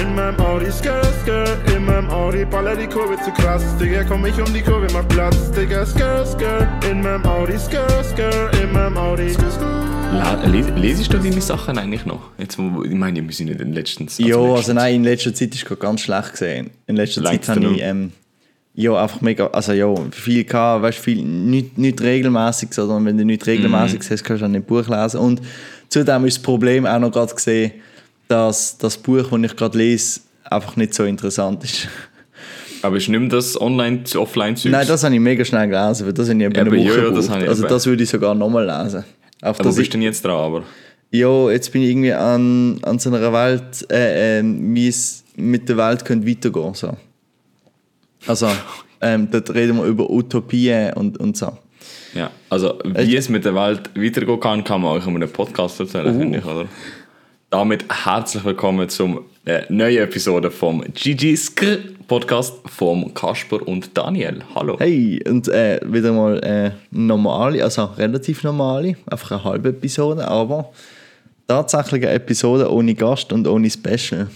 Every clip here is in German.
in meinem Audi, skr, skr, in meinem Audi, baller die Kurve zu krass, Digga, komm ich um die Kurve, mach Platz, Digga, skr, skr, in meinem Audi, skr, skr, in meinem Audi, skr, skr. Les, lesest du deine Sachen eigentlich noch? Jetzt, ich meine, wir sind nicht in letztens. ja, also letztens. nein, in letzter Zeit ist es ganz schlecht gesehen. In letzter Längst Zeit habe ich ähm, ja, einfach mega, also ja, viel gehabt, weißt, viel, nicht, nicht regelmäßig, sondern wenn du nicht regelmäßig Mhm. hast, kannst du auch nicht Buch lesen. Und zudem ist das Problem auch noch gerade gesehen, dass das Buch, das ich gerade lese, einfach nicht so interessant ist. Aber ist nicht mehr das online zu offline zu Nein, das habe ich mega schnell gelesen, weil das habe ich eben eine Eben, Woche ja, ja, das habe ich Also eben. das würde ich sogar nochmal lesen. Auf Aber wo bist du denn jetzt dran? Aber? ja, jetzt bin ich irgendwie an, an so einer Welt, äh, ähm, wie es mit der Welt könnte weitergehen so. Also, ähm, dort reden wir über Utopien und, und so. Ja, also wie es mit der Welt weitergehen kann, kann man euch in einem Podcast erzählen, Uh. finde ich, oder? Damit herzlich willkommen zum äh, neuen Episode vom GG's Podcast vom Kasper und Daniel. Hallo. Hey, und äh, wieder mal äh, normale, also relativ normale, einfach eine halbe Episode, aber tatsächlich eine Episode ohne Gast und ohne Special.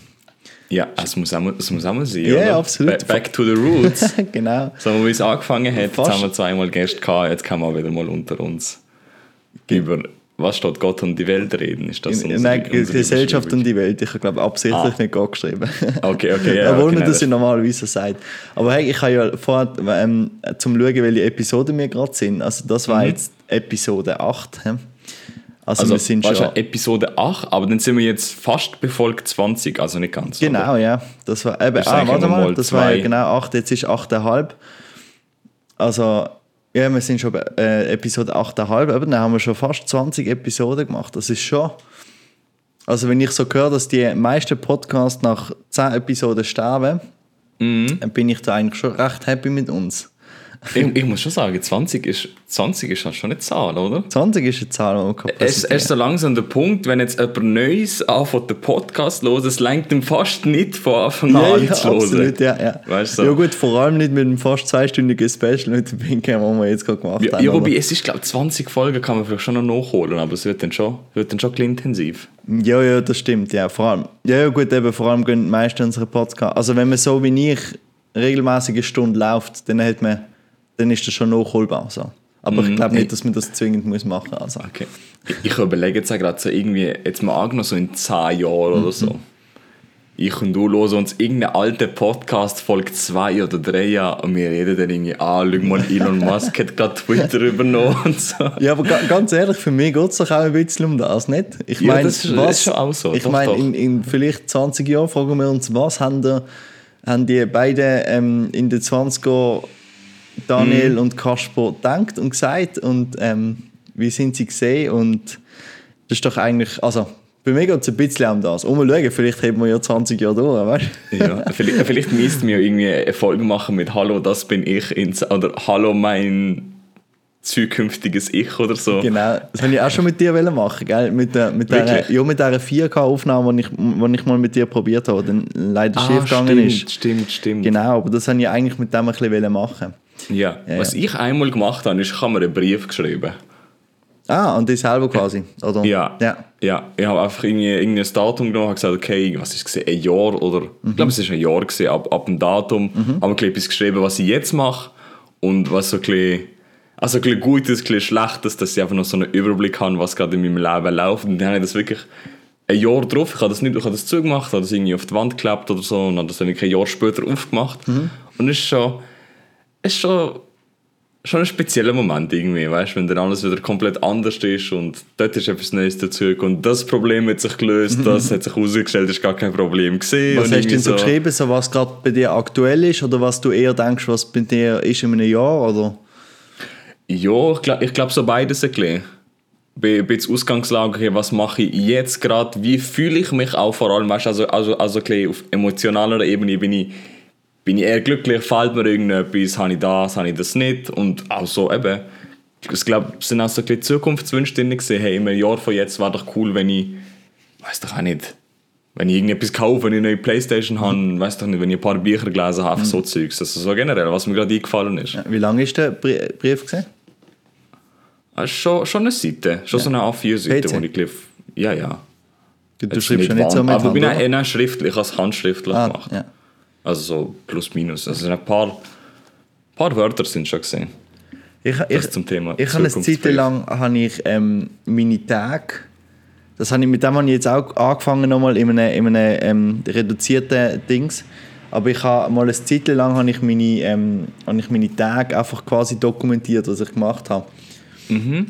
Ja, es muss auch, mal- es muss auch mal sein, Ja, oder? absolut. Ba- Back to the roots. genau. so, wie es angefangen hat, jetzt haben wir zweimal Gäste gehabt, jetzt kann man wieder mal unter uns über was steht Gott und die Welt reden. Ist das unsere- Nein, unsere Gesellschaft und die Welt. Ich habe glaube absichtlich Ah. nicht Gott geschrieben. Okay, okay, ja, Obwohl man das ja normalerweise sagt. Aber hey, ich habe ja vorher, ähm, zum schauen, welche Episoden wir gerade sind. Also das war jetzt Episode 8. hä? Also, Also, wir sind schon... Episode 8, aber dann sind wir jetzt fast bei Folge 20, also nicht ganz. Genau, ja. Das war eben, Das ah, warte mal, das war ja genau 8, jetzt ist 8,5. Also, ja, wir sind schon bei äh, Episode 8,5, eben, dann haben wir schon fast 20 Episoden gemacht. Das ist schon. Also, wenn ich so höre, dass die meisten Podcasts nach 10 Episoden sterben, Mhm. dann bin ich da eigentlich schon recht happy mit uns. Ich, ich muss schon sagen, 20 ist, 20 ist halt schon eine Zahl, oder? 20 ist eine Zahl, die man kann Es, ist so langsam der Punkt, wenn jetzt jemand Neues anfängt, den Podcast los, es lenkt ihm fast nicht von Anfang an ja, an ja, zu hören. absolut, ja, ja. Weißt du. Ja gut, vor allem nicht mit dem fast zweistündigen Special mit dem Pinken, den wir jetzt gerade gemacht Ja, haben. ja, wobei, es ist, glaube ich, 20 Folgen kann man vielleicht schon noch nachholen, aber es wird dann schon, wird dann schon ein bisschen intensiv. Ja, ja, das stimmt, ja, vor allem. Ja, ja gut, eben, vor allem gehen die meisten unsere Podcasts. Also wenn man so wie ich regelmäßig eine Stunde läuft, dann hat man, dann ist das schon nachholbar. So. Aber ich glaube nicht, dass man das zwingend muss machen muss. Also. Okay. Ich, überlege jetzt auch gerade so irgendwie, jetzt mal angenommen, so in 10 Jahren oder so. Ich und du hören uns irgendeinen alten Podcast, Folge 2 oder 3 an und wir reden dann irgendwie, ah, schau mal, Elon Musk hat gerade Twitter übernommen und so. Ja, aber ga, ganz ehrlich, für mich geht es doch auch ein bisschen um das, nicht? Ich Ja, meine, das ist- das ist schon auch so, Ich meine, in, in vielleicht 20 Jahren fragen wir uns, was haben, der, haben die beiden ähm, in den 20er Daniel Mhm. und Kasper gedacht und gesagt und ähm, wie sind sie gesehen und das ist doch eigentlich, also bei mir geht es ein bisschen um das. Um schauen, vielleicht haben wir ja 20 Jahre durch, weißt du? Ja, vielleicht, vielleicht müssten wir irgendwie eine Folge machen mit Hallo, das bin ich, ins, oder Hallo, mein zukünftiges Ich oder so. Genau, das wollte ich auch schon mit dir machen, gell? Mit, der, mit, der, ja, mit dieser 4K-Aufnahme, die ich, die ich mal mit dir probiert habe, die dann leider schief gegangen Ah, stimmt, ist. stimmt, stimmt. Genau, aber das wollte ich eigentlich mit dem ein bisschen machen. Ja. Ja, Was ja. ich einmal gemacht habe, ist, ich habe mir einen Brief geschrieben. Ah, und dich selber quasi, oder? Ja. Ja. Ja, ich habe einfach irgendwie, irgendwie ein Datum genommen und gesagt, okay, was ist es, ein Jahr oder, ich glaube, es ist ein Jahr gewesen, ab, ab dem Datum, habe ich etwas geschrieben, was ich jetzt mache und was so ein bisschen, also ein bisschen Gutes, ein bisschen Schlechtes, dass ich einfach noch so einen Überblick habe, was gerade in meinem Leben läuft und dann habe ich das wirklich ein Jahr drauf, ich habe das nicht, ich habe das zugemacht, habe das irgendwie auf die Wand geklebt oder so und habe das dann wirklich ein Jahr später aufgemacht und es ist schon, ist schon schon ein spezieller Moment irgendwie, weißt, wenn dann alles wieder komplett anders ist und dort ist etwas Neues dazu und das Problem hat sich gelöst, das hat sich herausgestellt, das ist gar kein Problem gesehen. Was hast du denn so geschrieben, so was gerade bei dir aktuell ist oder was du eher denkst, was bei dir ist in einem Jahr? Oder? Ja, ich glaube, ich glaub so beides ein bisschen. Bei, bei der Ausgangslage, okay, was mache ich jetzt gerade, wie fühle ich mich auch vor allem, weißt, also, also, also ein bisschen auf emotionaler Ebene bin ich, bin ich eher glücklich, fällt mir irgendetwas, habe ich das, habe ich das nicht und auch so eben, ich glaube, es sind auch so ein bisschen Zukunftswünsche drin gewesen, hey, im Jahr von jetzt wäre doch cool, wenn ich, weiß doch auch nicht, wenn ich irgendetwas kaufe, wenn ich eine neue Playstation habe, weiß doch nicht, wenn ich ein paar Bücher gelesen habe, so Zeugs, also so generell, was mir gerade eingefallen ist. Wie lange ist der Brie- Brief gesehen? Ah, schon, schon eine Seite, schon so eine A4-Seite, PC? wo ich gelesen Ja, ja. Du, du schreibst ja nicht so mit Aber Hand, bin nein, schriftlich, ich habe es handschriftlich ah, gemacht. ja. Also so plus minus. Also ein paar, paar Wörter sind schon gesehen. Ich, ich, zum Thema ich habe eine Zeit lang habe ich, ähm, meine Tage, das habe ich, mit dem habe ich jetzt auch angefangen nochmal in einem, in einem ähm, reduzierten Dings. Aber ich habe mal eine Zeit lang habe ich meine, ähm, habe ich meine Tage einfach quasi dokumentiert, was ich gemacht habe.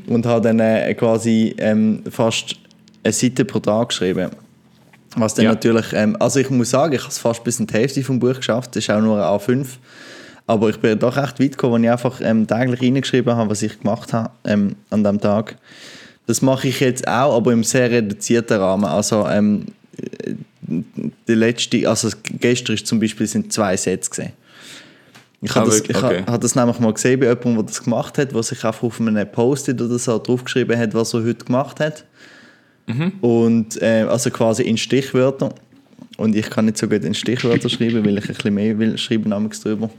Und habe dann äh, quasi ähm, fast eine Seite pro Tag geschrieben. Was dann Ja. natürlich, ähm, also ich muss sagen, ich habe es fast bis in die Hälfte vom Buch geschafft, das ist auch nur ein A5. Aber ich bin doch echt weit gekommen, wenn ich einfach ähm, täglich reingeschrieben habe, was ich gemacht habe ähm, an dem Tag. Das mache ich jetzt auch, aber im sehr reduzierten Rahmen. Also ähm, äh, der letzte, also gestern ist zum Beispiel sind zwei Sätze gesehen. Ich Ah, habe das, wirklich? ich Okay. habe das nämlich mal gesehen bei jemandem, der das gemacht hat, der sich einfach auf einem Post-it oder so draufgeschrieben hat, was er heute gemacht hat. Mhm. Und äh, also quasi in Stichwörter. Und ich kann nicht so gut in Stichwörter schreiben, weil ich ein bisschen mehr will schreiben drüber.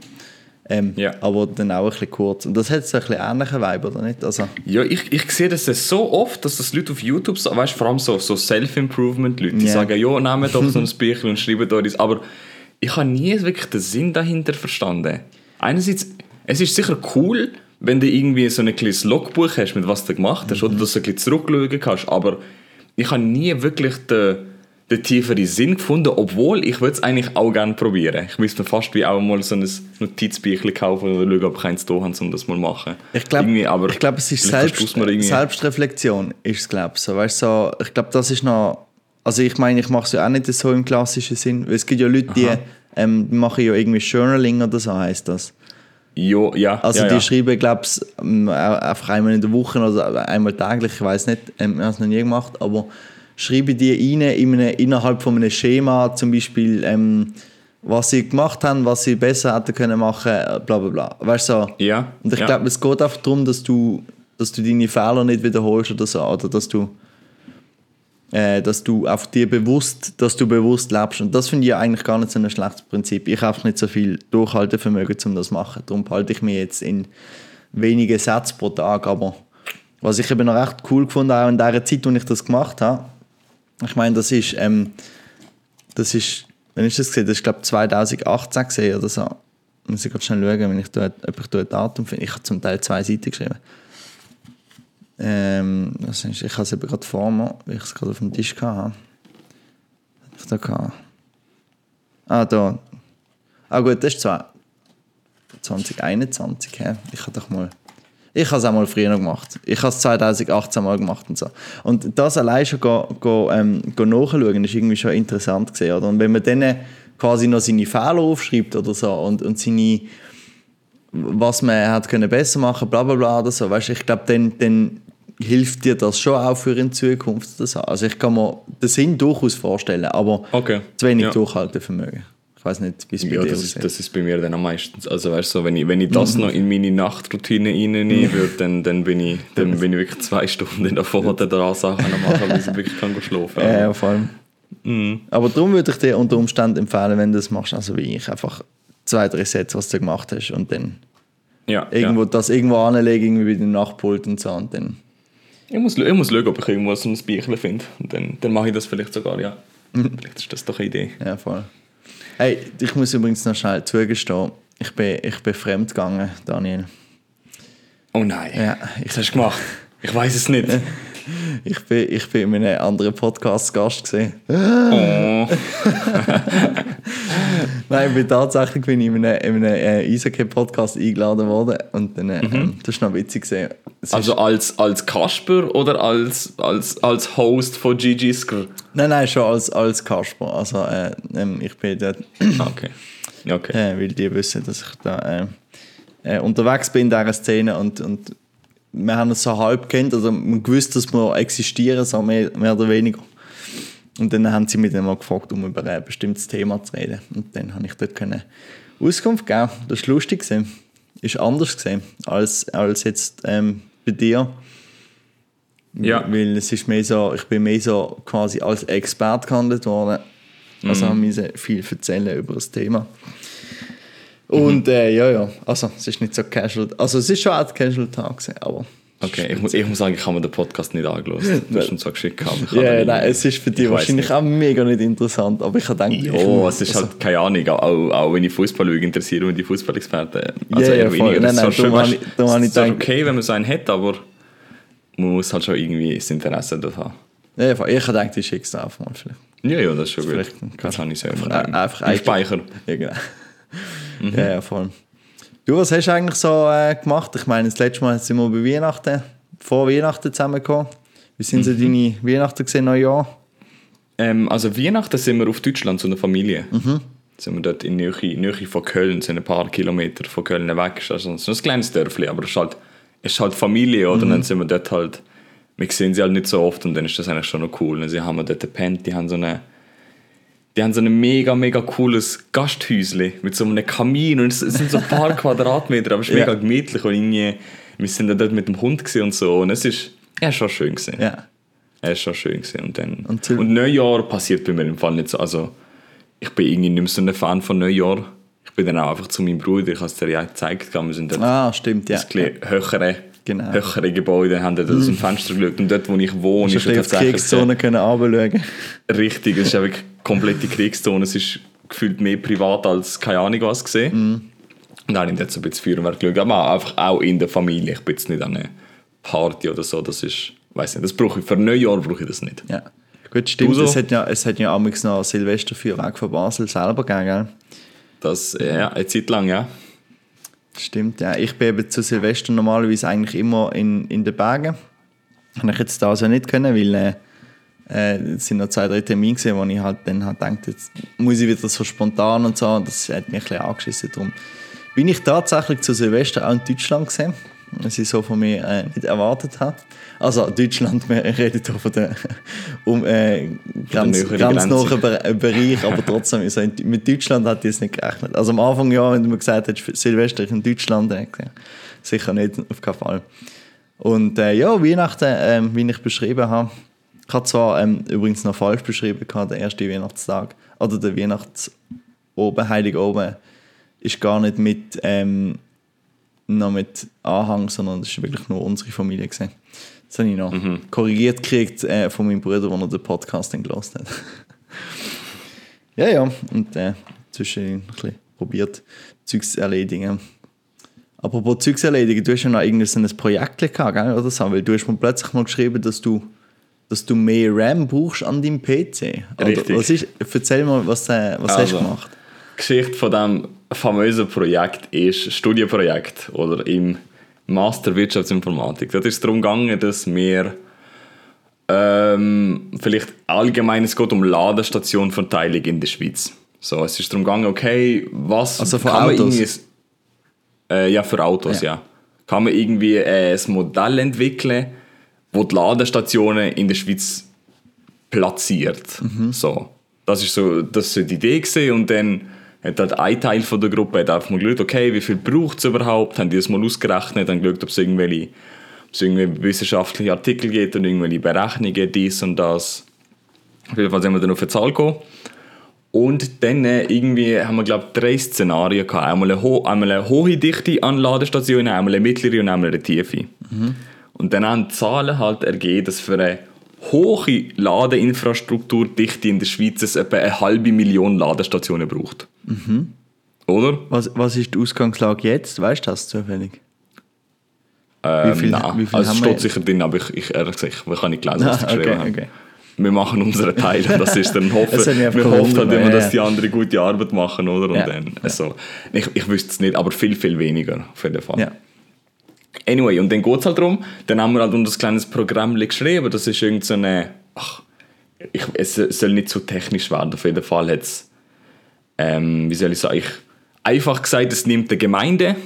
Ähm, Ja. Aber dann auch ein bisschen kurz. Und das hat so ein bisschen ähnlichen Vibe, oder nicht? Also, Ja, ich, ich sehe das so oft, dass das Leute auf YouTube, so- weißt, vor allem so, so Self-Improvement-Leute, die Ja. sagen, ja, nehmt doch so ein Büchlein und schreibt euch das. Aber ich habe nie wirklich den Sinn dahinter verstanden. Einerseits, es ist sicher cool, wenn du irgendwie so ein kleines Logbuch hast, mit was du gemacht hast, oder dass du ein bisschen zurückschauen kannst, aber ich habe nie wirklich den, den tieferen Sinn gefunden, obwohl ich würde es eigentlich auch gerne probieren. Ich müsste mir fast wie auch mal so ein Notizbüchlein kaufen oder schauen, ob ich eins da habe, um das mal zu machen. ich glaube, glaub, es ist Selbst, Selbstreflexion. Ist glaub, so. Weißt, so, ich glaube, das ist noch. Also, ich meine, ich mache es ja auch nicht so im klassischen Sinn. Weil es gibt ja Leute, die, ähm, die machen ja irgendwie Journaling oder so heißt das. Jo, ja, Also ja, die ja. schreiben, glaube ich, einfach einmal in der Woche oder einmal täglich, ich weiß nicht, ähm, ich habe es noch nie gemacht, aber schreiben die rein in einem, innerhalb von einem Schema, zum Beispiel, ähm, was sie gemacht haben, was sie besser hätten können machen, äh, bla bla bla. Weißt du, so. Ja, Und ich ja. glaube, es geht einfach darum, dass du, dass du deine Fehler nicht wiederholst oder so, oder dass du äh, dass du auf dir bewusst, dass du bewusst lebst. Und das finde ich eigentlich gar nicht so ein schlechtes Prinzip. Ich habe nicht so viel Durchhaltevermögen, um das zu machen. Darum halte ich mich jetzt in wenige Sätze pro Tag. Aber was ich eben noch recht cool gefunden auch in der Zeit, als ich das gemacht habe, ich meine, das ist, ähm, das ist, wenn ich das gesehen, das ist glaube 2018 gesehen oder so. Muss ich gerade schnell schauen, wenn ich da, ob ich ein Datum finde. Ich habe zum Teil zwei Seiten geschrieben. Ähm, ist, ich habe es gerade vor mir, weil ich es gerade auf dem Tisch hatte. Was ich da hatte. Ah, da. Ah gut, das ist zwar 2021. He? Ich habe doch mal... Ich habe es auch mal früher noch gemacht. Ich habe es 2018 mal gemacht und so. Und das allein schon go, go, ähm, go nachschauen, ist irgendwie schon interessant gesehen, oder? Und wenn man dann quasi noch seine Fehler aufschreibt oder so und, und seine was man hat können besser machen, bla bla bla oder so. Weißt, ich glaube, dann, dann hilft dir das schon auch für in Zukunft so. Also ich kann mir den Sinn durchaus vorstellen, aber Okay. zu wenig Ja. Durchhaltevermögen. Ich weiß nicht, wie es bei Ja, dir das ist, das ist bei mir dann am meisten. Also weißt du, so, wenn ich, wenn ich das noch in meine Nachtroutine reinnehmen würde, dann, dann, bin ich, dann bin ich wirklich zwei Stunden davor dran Sachen am machen, bis ich wirklich kann schlafen kann. Ja, vor allem. Mhm. Aber darum würde ich dir unter Umständen empfehlen, wenn du das machst, also wie ich, einfach zwei, drei Sätze, was du gemacht hast und dann ja, irgendwo, ja. das irgendwo anlegen, irgendwie bei dem Nachtpult und so und dann Ich, muss, ich muss schauen, ob ich irgendwo so ein Büchlein finde. Und dann, dann mache ich das vielleicht sogar, ja. Mhm. Vielleicht ist das doch eine Idee. Ja, voll. Hey, ich muss übrigens noch schnell zugestehen, ich bin, ich bin fremd gegangen, Daniel. Oh nein. Ja, ich, Was hast du gemacht? Ich weiß es nicht. ich, bin, ich bin in einem anderen Podcast Gast gesehen. Oh. Nein, bin tatsächlich bin ich in einem, in einem äh, Eishockey-Podcast eingeladen worden und dann, äh, ähm, das war noch witzig gesehen. Also als, als Kasper oder als, als, als Host von Gigi Skr? Nein, nein, schon als, als Kasper. Also äh, ähm, ich bin dort, Ah, Okay. Okay. äh, weil die wissen, dass ich da äh, äh, unterwegs bin in dieser Szene und, und wir haben es so halb kennt, also man gewusst, dass wir existieren, so mehr, mehr oder weniger. Und dann haben sie mich dann mal gefragt, um über ein bestimmtes Thema zu reden. Und dann habe ich dort können Auskunft geben. Das war lustig. Gewesen. Ist anders gesehen als, als jetzt ähm, bei dir. Ja. Weil es ist mehr so, ich bin mehr so quasi als Experte gehandelt worden. Also haben wir viel erzählen über das Thema. Und äh, ja, ja, also es ist nicht so casual. Also es ist schon ein casual Tag aber Okay, ich, muss- ich muss sagen, ich habe mir den Podcast nicht angeschaut. Du hast ihn zwar geschickt, habe Ja, ihn nein, es ist für dich wahrscheinlich nicht. auch mega nicht interessant, aber ich habe gedacht, Ja, ich- es ist halt keine Ahnung, auch, auch wenn ich Fußball schaue, interessieren mich die Fußballexperten. Also ja, eher weniger. Nein, Das ist nein, darum schön, habe ich- ist gedacht- okay, wenn man so einen hat, aber man muss halt schon irgendwie das Interesse dort haben. Ja, voll. ich habe gedacht, ich schicke es einfach mal vielleicht. Ja, ja, das ist schon Vielleicht gut. Das habe ich selber Einfach- einfach im Speicher. Ja, genau. Mhm. Ja, ja, voll. Du, was hast du eigentlich so äh, gemacht? Ich meine, das letzte Mal sind wir bei Weihnachten, vor Weihnachten zusammengekommen. Wie sind Mhm. so deine Weihnachten gesehen, Neujahr? Ähm, also Weihnachten sind wir auf Deutschland zu einer Familie. Mhm. Sind wir dort in Nähe, Nähe von Köln, sind ein paar Kilometer von Köln weg. Ist Also so ein kleines Dörfli, aber es ist halt, es ist halt Familie, oder? Und Mhm. dann sind wir dort halt, wir sehen sie halt nicht so oft und dann ist das eigentlich schon noch cool. Und sie haben dort gepennt, die haben so eine die haben so ein mega, mega cooles Gasthäusle mit so einem Kamin und es es sind so ein paar Quadratmeter, aber es ist Ja. mega gemütlich und irgendwie, wir sind dann dort mit dem Hund und so und es ist, ja, schon schön gewesen. Ja. Er ist schon schön gewesen. Und, dann, Und und, Neujahr passiert bei mir im Fall nicht so. Also, ich bin irgendwie nicht mehr so ein Fan von Neujahr. Ich bin dann auch einfach zu meinem Bruder, ich habe es dir ja gezeigt, wir sind dort Ah, stimmt, ja. ein bisschen höhere, Genau. höhere Gebäude, haben dort aus dem Fenster geschaut und dort, wo ich wohne, Hast ist du ein ja bisschen auf die tatsächlich Kriegszone können runterschauen richtig, es ist einfach komplette Kriegszone, es ist gefühlt mehr privat als keine Ahnung was gesehen. Mhm. Und dann habe ich so ein bisschen Feuerwerk geschaut, aber einfach auch in der Familie, ich bin jetzt nicht an einer Party oder so, das ist, weiß nicht, das brauche ich, für Neujahr brauche ich das nicht. Ja. Gut, stimmt. So? Es hat ja, es hat ja amigs noch Silvesterfeuerwerk von Basel selber gegeben? Das, ja, eine Zeit lang, ja. Stimmt, ja. Ich bin eben zu Silvester normalerweise eigentlich immer in, in den Bergen. Habe ich jetzt da also nicht können, weil äh, äh, es sind noch zwei, drei Termine gewesen, wo ich halt dann halt gedacht, jetzt muss ich wieder so spontan und so. Und das hat mich ein bisschen angeschissen. Darum bin ich tatsächlich zu Silvester auch in Deutschland gesehen, was ich so von mir äh, nicht erwartet habe. Also Deutschland, wir reden hier von der um, äh, grenznahen Grenze. Be- äh, Bereich, aber trotzdem, also mit Deutschland hat ich es nicht gerechnet. Also am Anfang ja, wenn du mir gesagt hättest, Silvester in Deutschland, gesagt, sicher nicht, auf keinen Fall. Und äh, ja, Weihnachten, ähm, wie ich beschrieben habe, ich habe zwar ähm, übrigens noch falsch beschrieben, gehabt, der erste Weihnachtstag oder der Weihnachtsoben, Heilig oben, ist gar nicht mit, ähm, noch mit Anhang, sondern das ist wirklich nur unsere Familie gewesen. Das habe ich noch korrigiert gekriegt äh, von meinem Bruder, als er den Podcast dann gehört hat. ja, ja, und äh, zwischen ein bisschen probiert, Zeugs zu erledigen. Apropos Zeugs erledigen, du hast ja noch irgendein Projekt gehabt, gell, oder so? Weil du hast mir plötzlich mal geschrieben, dass du, dass du mehr RAM brauchst an deinem PC. Oder Richtig. Was ist, erzähl mal, was, äh, was hast Also, du gemacht? Die Geschichte von diesem famösen Projekt ist Studienprojekt oder im Master Wirtschaftsinformatik. Da ist es darum gegangen, dass wir ähm, vielleicht allgemein es geht um Ladestationverteilung in der Schweiz. So, es ist darum gegangen, okay, was Also für kann man Autos? irgendwie- Äh, ja, für Autos, Ja. ja. Kann man irgendwie äh, ein Modell entwickeln, wo die Ladestationen in der Schweiz platziert. Mhm. So. Das ist so, das so die Idee gewesen. und dann hat halt ein Teil von der Gruppe hat einfach mal geschaut, okay, wie viel braucht es überhaupt, haben die das mal ausgerechnet, dann geschaut, ob es irgendwelche, ob es irgendwelche wissenschaftliche Artikel gibt und irgendwelche Berechnungen, dies und das. Auf jeden Fall sind wir dann auf eine Zahl gekommen. Und dann äh, irgendwie haben wir, glaube ich, drei Szenarien gehabt. Einmal eine, einmal eine hohe Dichte an Ladestationen, einmal eine mittlere und einmal eine tiefe. Und dann haben die Zahlen halt ergeben, dass für eine hohe Ladeinfrastrukturdichte in der Schweiz es etwa eine halbe Million Ladestationen braucht. Oder? Was, was ist die Ausgangslage jetzt? Weißt du das zufällig? Ähm, Wie viel- nein. wie viel also es haben wir steht sicher drin, aber ich, ich ehrlich gesagt, ich kann nicht lesen, was sie Ah, geschrieben okay, okay. Wir machen unseren Teil und das ist dann hoffen, einfach wir hoffen halt immer, dass die anderen gute Arbeit machen, oder? Und Ja, dann, also, ich, ich wüsste es nicht, aber viel, viel weniger auf jeden Fall. Ja. Anyway, und dann geht es halt darum, dann haben wir halt unter das kleines Programm geschrieben, das ist irgend so eine, ach, ich, es soll nicht zu technisch werden, auf jeden Fall hat es, ähm, wie soll ich sagen, ich, einfach gesagt, es nimmt eine Gemeinde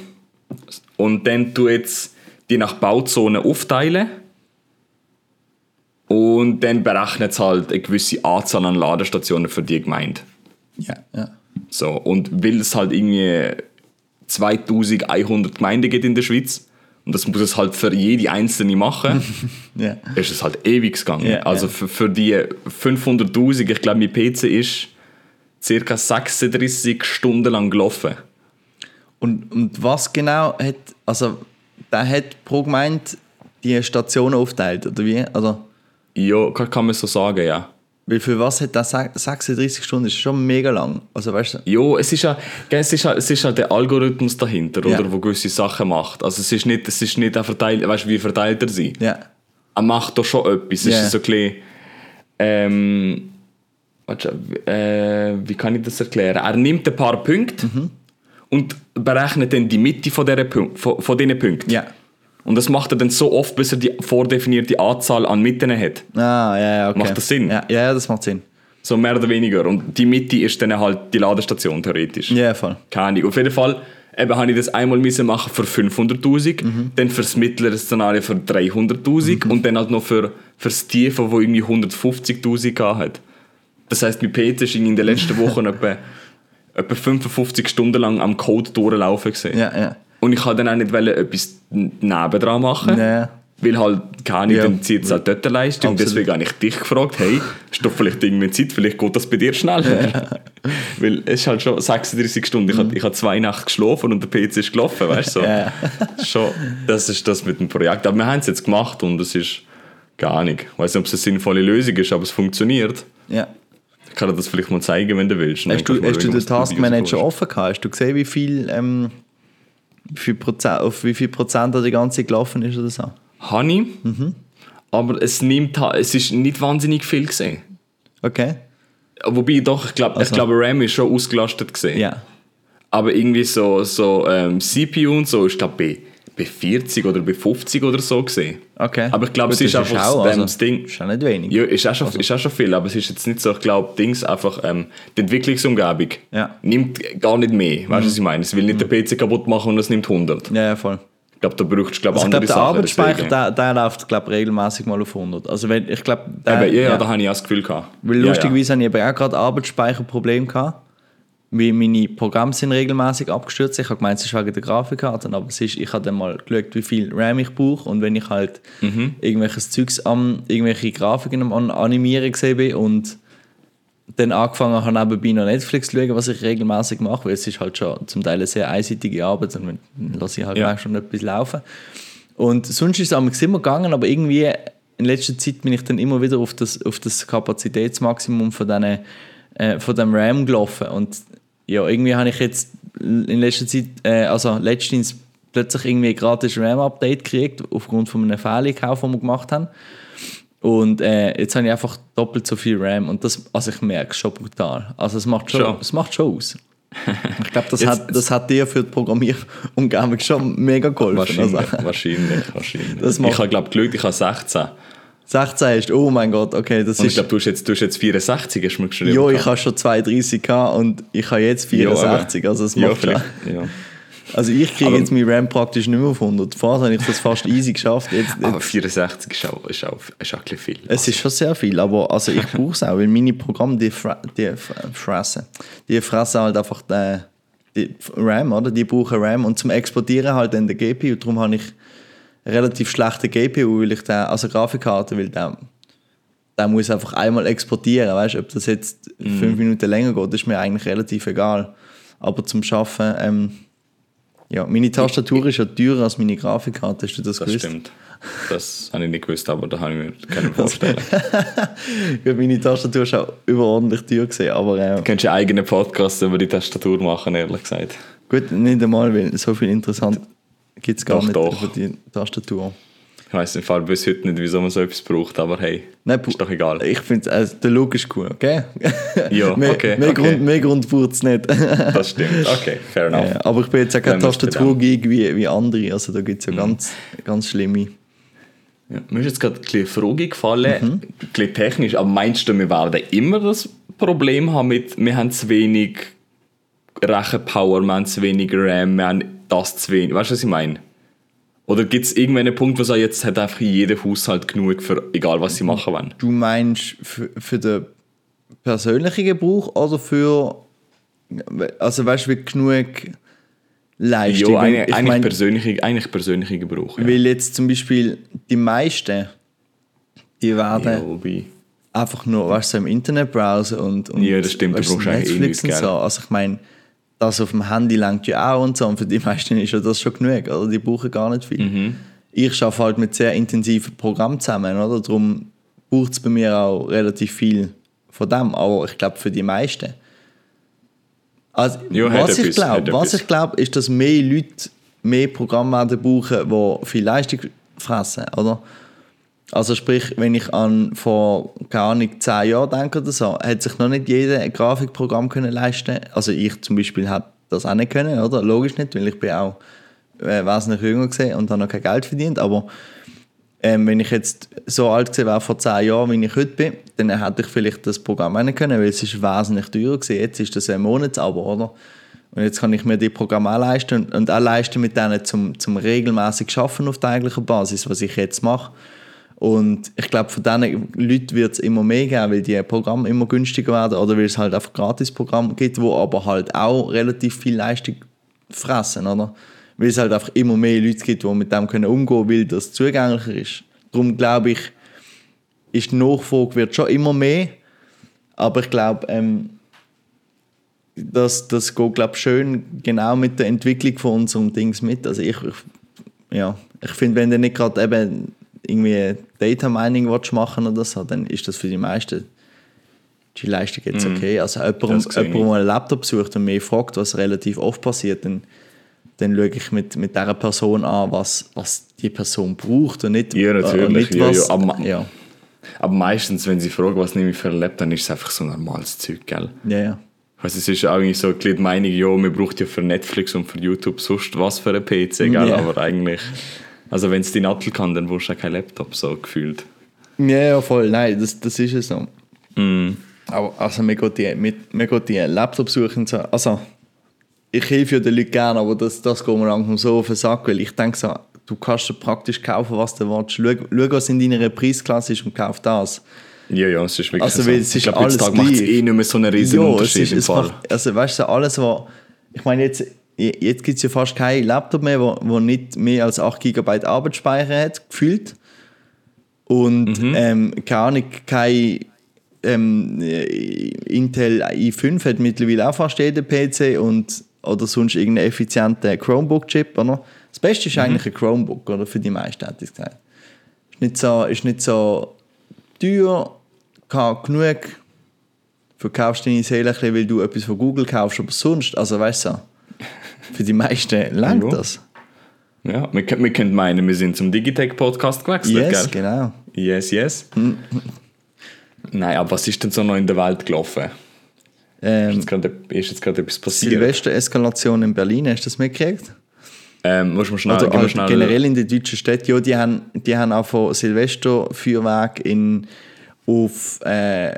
und dann tut jetzt die nach Bauzonen aufteilen und dann berechnet es halt eine gewisse Anzahl an Ladestationen für die Gemeinde. Ja, ja. So, und weil es halt irgendwie 2100 Gemeinden gibt in der Schweiz und das muss es halt für jede einzelne machen, ja. ist es halt ewig gegangen. Ja, also ja. Für, für die 500'000, ich glaube, mein PC ist circa 36 Stunden lang gelaufen. Und, und was genau hat, also der hat pro Gemeinde die Stationen aufteilt, oder wie? Also, Ja, kann, kann man so sagen, ja. Weil für was hat das 36 Stunden? Das ist schon mega lang. Also, weißt du, Ja, es ist ja, es ist ja, es ist ja der Algorithmus dahinter, Ja. oder, wo gewisse Sachen macht. Also es ist nicht, es ist nicht ein verteilt, weißt du, wie verteilt er sie? ja. Er macht doch schon etwas. Es Ja. ist so ein bisschen, ähm, warte, äh, wie kann ich das erklären? Er nimmt ein paar Punkte Mhm. und berechnet dann die Mitte von, dieser Punk von, von diesen Punkten. Ja. Und das macht er dann so oft, bis er die vordefinierte Anzahl an Mitten hat. Ah, ja, ja, okay. Macht das Sinn? Ja, ja, das macht Sinn. So mehr oder weniger. Und die Mitte ist dann halt die Ladestation, theoretisch. Ja, voll. Keine Ahnung. Auf jeden Fall eben, habe ich das einmal müssen machen für 500'000, Mhm. dann für das mittlere Szenario für 300'000 und dann halt noch für, für das Tiefe, wo irgendwie 150'000 gehabt hat. Das heisst, mein PC ist in den letzten Wochen etwa, etwa 55 Stunden lang am Code durchlaufen gesehen. Ja, ja. Und ich wollte dann auch nicht etwas nebendran machen. Ja. Weil halt, keine Ja. dann zieht es halt dort eine Leistung. Absolut. Deswegen habe ich dich gefragt, hey, hast du vielleicht irgendwie Zeit, vielleicht geht das bei dir schneller. Weil es ist halt schon 36 Stunden, ich, habe ich habe zwei Nächte geschlafen und der PC ist gelaufen, weißt du? So. Mhm. Ja. schon, das ist das mit dem Projekt. Aber wir haben es jetzt gemacht und es ist, keine Ahnung, ich weiß nicht, ob es eine sinnvolle Lösung ist, aber es funktioniert. ja. Ich kann dir das vielleicht mal zeigen, wenn du willst. Hast du, hast du den Taskmanager offen gehabt? Hast du gesehen, wie viel, ähm, viel Prozent, auf wie viel Prozent da die ganze gelaufen ist oder so? Habe ich, Mhm. aber es, nimmt, es ist nicht wahnsinnig viel gesehen. Okay. Wobei doch, ich glaube, Also- ich glaube RAM ist schon ausgelastet gesehen. Ja. Aber irgendwie so, so ähm, CPU und so ist glaube bei, bei 40 oder bei 50 oder so gesehen. Okay. Aber ich glaube, es ist das einfach auch, also, das Ding. Ist auch nicht wenig. Ja, ist auch, schon, Also- ist auch schon viel, aber es ist jetzt nicht so, ich glaube, Dings einfach, ähm, die Entwicklungsumgebung Ja. Mhm. nimmt gar nicht mehr. Weißt du, was ich meine? Es will nicht den PC kaputt machen und es nimmt 100. Ja, ja, voll. Ich glaube, da brauchst du glaube Also ich andere glaube, der Sachen. Arbeitsspeicher, deswegen. der, der läuft glaub, regelmäßig mal auf 100. Also wenn, ich glaube, der- Eben, ja, ja, da habe ich auch das Gefühl gehabt. Weil Ja, ja. lustigerweise habe ich eben auch gerade Arbeitsspeicherproblem gehabt. Weil meine Programme sind regelmäßig abgestürzt. Ich habe gemeint, es ist wegen der Grafikkarte, aber es ist, ich habe dann mal geschaut, wie viel RAM ich brauche und wenn ich halt Mhm. irgendwelches Zeugs am, irgendwelche Grafiken am an- animieren gesehen bin und dann angefangen habe, nebenbei noch Netflix zu schauen, was ich regelmäßig mache, weil es ist halt schon zum Teil eine sehr einseitige Arbeit und dann lasse ich halt Ja. schon etwas laufen. Und sonst ist es immer gegangen, aber irgendwie in letzter Zeit bin ich dann immer wieder auf das, auf das Kapazitätsmaximum von, diesen, äh, von dem RAM gelaufen. Und ja, irgendwie habe ich jetzt in letzter Zeit, äh, also letztens plötzlich irgendwie ein gratis RAM-Update gekriegt, aufgrund von einem Fehleinkauf, den wir gemacht haben. Und äh, jetzt habe ich einfach doppelt so viel RAM und das, also ich merke es schon brutal. Also es macht schon, Schon. Es macht schon aus. Ich glaube, das, Jetzt- hat, das hat dir für die Programmierumgebung schon mega geholfen. Wahrscheinlich, Also, wahrscheinlich, wahrscheinlich. Das macht- ich habe glaube Glück, ich habe 16. 16 hast du, oh mein Gott, okay, das Und ich ist... glaube, du, hast jetzt- du hast jetzt 64, hast du mir geschrieben. Ja, ich habe schon 32 gehabt und ich habe jetzt Ja, aber- 64, also es ja, macht vielleicht, ja. Also ich kriege Aber- jetzt mein RAM praktisch nicht mehr auf 100. Vorher habe ich das fast easy geschafft. Jetzt, Aber jetzt, 64 ist auch, ist auch, ist auch ein bisschen viel. es ist schon sehr viel, aber also ich brauche es auch, weil meine Programme, die, fra die fressen. Die fressen halt einfach die, die RAM, oder? Die brauchen RAM und zum Exportieren halt dann der GPU. Darum habe ich relativ schlechte GPU, weil ich den, also Grafikkarte, weil der, der muss einfach einmal exportieren, weißt du, ob das jetzt Mhm. fünf Minuten länger geht, ist mir eigentlich relativ egal. Aber zum Schaffen, ähm, ja, meine Tastatur ist ja teurer als meine Grafikkarte, hast du das, das gewusst? stimmt. Das habe ich nicht gewusst, aber da habe ich mir können vorstellen. Ja, meine Tastatur ist auch überordentlich teuer gesehen, aber äh, Du könntest einen eigenen Podcast über die Tastatur machen, ehrlich gesagt. gut, nicht einmal, weil so viel interessant gibt es gar Doch, nicht doch. über die Tastatur. Ich weiß im Fall bis heute nicht, wieso man so etwas braucht, aber hey, Nein, ist doch egal. Ich finde, also, der Look ist cool, okay? Ja, mehr, okay, Mehr okay. Grund, mehr Grund braucht es nicht. Das stimmt, okay, fair enough. Ja, aber ich bin jetzt auch kein Wenn wir's Tastatur-Geek wie, wie andere, also da gibt es ja Mhm. ganz, ganz schlimme. Ja, mir ist jetzt gerade ein bisschen eine Frage gefallen, Mhm. ein bisschen technisch, aber meinst du, wir werden immer das Problem haben mit, wir haben zu wenig Rechenpower, wir haben zu wenig RAM, wir haben das zu wenig, weißt du, was ich meine? Oder gibt es irgendwann einen Punkt, wo du sagst, jetzt hat einfach jeder Haushalt genug für egal, was sie machen wollen? Du meinst für, für den persönlichen Gebrauch oder für, also weißt du, wie genug Leistung? Ja, eigentlich, ich mein, persönliche, eigentlich persönliche Gebrauch. Ja. Weil jetzt zum Beispiel die meisten, die werden Ja, einfach nur, weißt du, so im Internet browsen und, und Ja, das stimmt, du weißt, eh Netflix nichts, und so. Also ich meine, das auf dem Handy langt ja auch und so und für die meisten ist ja das schon genug, oder? Die brauchen gar nicht viel. Mhm. ich arbeite halt mit sehr intensiven Programmen zusammen, oder? Darum braucht es bei mir auch relativ viel von dem, aber ich glaube für die meisten. Also, Ja, was, ich glaube, was ich glaube, ist, dass mehr Leute mehr Programme werden brauchen, die viel Leistung fressen, oder? Also sprich, wenn ich an vor, keine Ahnung, 10 Jahren denke oder so, hat sich noch nicht jeder ein Grafikprogramm können leisten Also ich zum Beispiel hätte das auch nicht können, oder? Logisch nicht, weil ich bin auch äh, wesentlich jünger gesehen und habe noch kein Geld verdient, aber ähm, wenn ich jetzt so alt gewesen wäre vor 10 Jahren, wie ich heute bin, dann hätte ich vielleicht das Programm auch nicht können, weil es ist wesentlich teurer gewesen. Jetzt ist das ein Monatsabo, oder? Und jetzt kann ich mir die Programme auch leisten und, und auch leisten mit denen zum, zum regelmäßig Schaffen auf täglicher Basis, was ich jetzt mache. Und ich glaube, von diesen Leuten wird es immer mehr geben, weil die Programme immer günstiger werden oder weil es halt einfach Gratisprogramme gibt, wo aber halt auch relativ viel Leistung fressen, oder? Weil es halt einfach immer mehr Leute gibt, die mit dem können umgehen können, weil das zugänglicher ist. Darum glaube ich, ist die Nachfrage wird schon immer mehr, aber ich glaube, ähm, das, das geht glaub, schön genau mit der Entwicklung von unserem Dings mit. Also ich, ich ja, ich finde, wenn du nicht gerade eben irgendwie Data Mining machen oder so, dann ist das für die meisten die Leistung jetzt okay. Also jemand, Mhm. Jemand, der einen Laptop sucht und mich fragt, was relativ oft passiert, dann, dann schaue ich mit, mit dieser Person an, was, was die Person braucht und nicht, Ja, natürlich. und nicht Ja, was... ja, aber- ja, Aber meistens, wenn sie fragen, was nehme ich für ein Laptop, dann ist es einfach so normales Zeug, gell? ja, ja. Also es ist eigentlich so die Meinung, ja, man braucht ja für Netflix und für YouTube sonst was für einen PC, gell? Ja. Aber eigentlich, also wenn es die Nattel kann, dann brauchst du ja kein Laptop, so gefühlt. Ja, ja, voll. Nein, das, das ist es so. Mhm. Aber also, mir geht die, mit, mir geht die Laptop suchen. So, also, ich helfe ja den Leuten gerne, aber das, das geht mir langsam so auf den Sack, weil ich denke so, du kannst dir praktisch kaufen, was du willst. Schau, schau was in deiner Preisklasse ist und kauf das. Ja, ja, es ist wirklich Also, so. es ist ich glaube, heutzutage macht es eh nicht mehr so einen riesen Ja, Unterschied ist, im Fall. macht, also weißt du, alles, was... Ich meine, jetzt, jetzt gibt es ja fast keinen Laptop mehr, wo, wo nicht mehr als 8 GB Arbeitsspeicher hat, gefühlt. Und Mhm. ähm, keine Ahnung, kein ähm, äh, Intel i5 hat mittlerweile auch fast jeder PC und, oder sonst irgendeinen effizienten Chromebook-Chip. Das Beste Mhm. ist eigentlich ein Chromebook, oder? Für die meisten, hätte ich gesagt. Ist nicht so, ist nicht so teuer, kann genug verkaufst deine Seele ein bisschen, weil du etwas von Google kaufst, aber sonst, also weißt du, so, für die meisten langt Ja. das. Ja, wir, wir können meinen, wir sind zum Digitech-Podcast gewechselt, Yes, gell? genau. Yes, yes. Nein, aber was ist denn so noch in der Welt gelaufen? Ist Ähm, jetzt gerade, ist jetzt gerade etwas passiert? Silvester-Eskalation in Berlin, hast du das mitgekriegt? Ähm, muss man schnell, Oder halt schnell generell in den deutschen Städten, ja, die haben, die haben auch von Silvester-Feuerwerk in, auf, äh,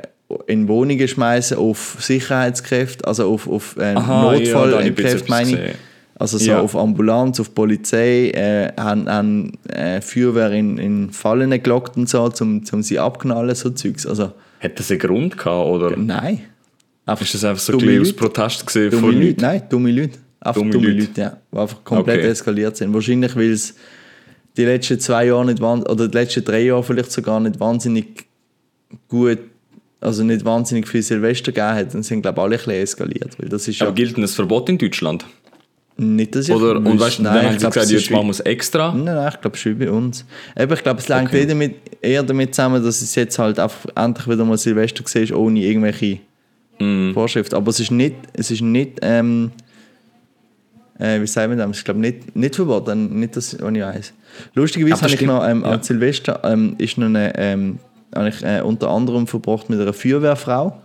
in Wohnungen schmeißen, auf Sicherheitskräfte, also auf, auf äh, Aha, ja, Notfallkräfte, meine ich. Also so Ja. auf Ambulanz, auf Polizei, äh, haben, haben äh, Feuerwehr in, in Fallen gelockt und so, um, um sie abknallen, so Zeugs. Also, Hat das einen Grund gehabt, oder nein. Einfach ist das einfach so ein aus Leute. Protest gesehen Dumme von Leute, Leuten? nein, dumme Leute. Einfach Dumme dumme, Leute. Leute. ja. Die einfach komplett Okay. eskaliert sind. Wahrscheinlich, weil es die letzten zwei Jahre nicht oder die letzten drei Jahre vielleicht sogar nicht wahnsinnig gut, also nicht wahnsinnig viel Silvester gegeben hat. Dann sind, glaube ich, alle ein bisschen eskaliert. Weil das ist ja Aber gilt denn das Verbot in Deutschland? nicht, dass ich Oder, und wüsste. weißt du, Nein, dann haben sie gesagt, es jetzt machen wir es extra. Nein, nein, ich glaube schon bei uns. Eben, ich glaube, es hängt Okay. eher, damit, zusammen, dass es jetzt halt einfach endlich wieder mal Silvester war, ohne irgendwelche Mhm. Vorschriften. Aber es ist nicht, es ist nicht ähm, äh, wie sagen wir das? Ich glaube nicht, nicht verboten, nicht, dass was ich weiß. Lustigerweise habe ich noch ähm, ja. an Silvester ähm, ist noch eine, ähm, habe ich, äh, unter anderem verbracht mit einer Feuerwehrfrau.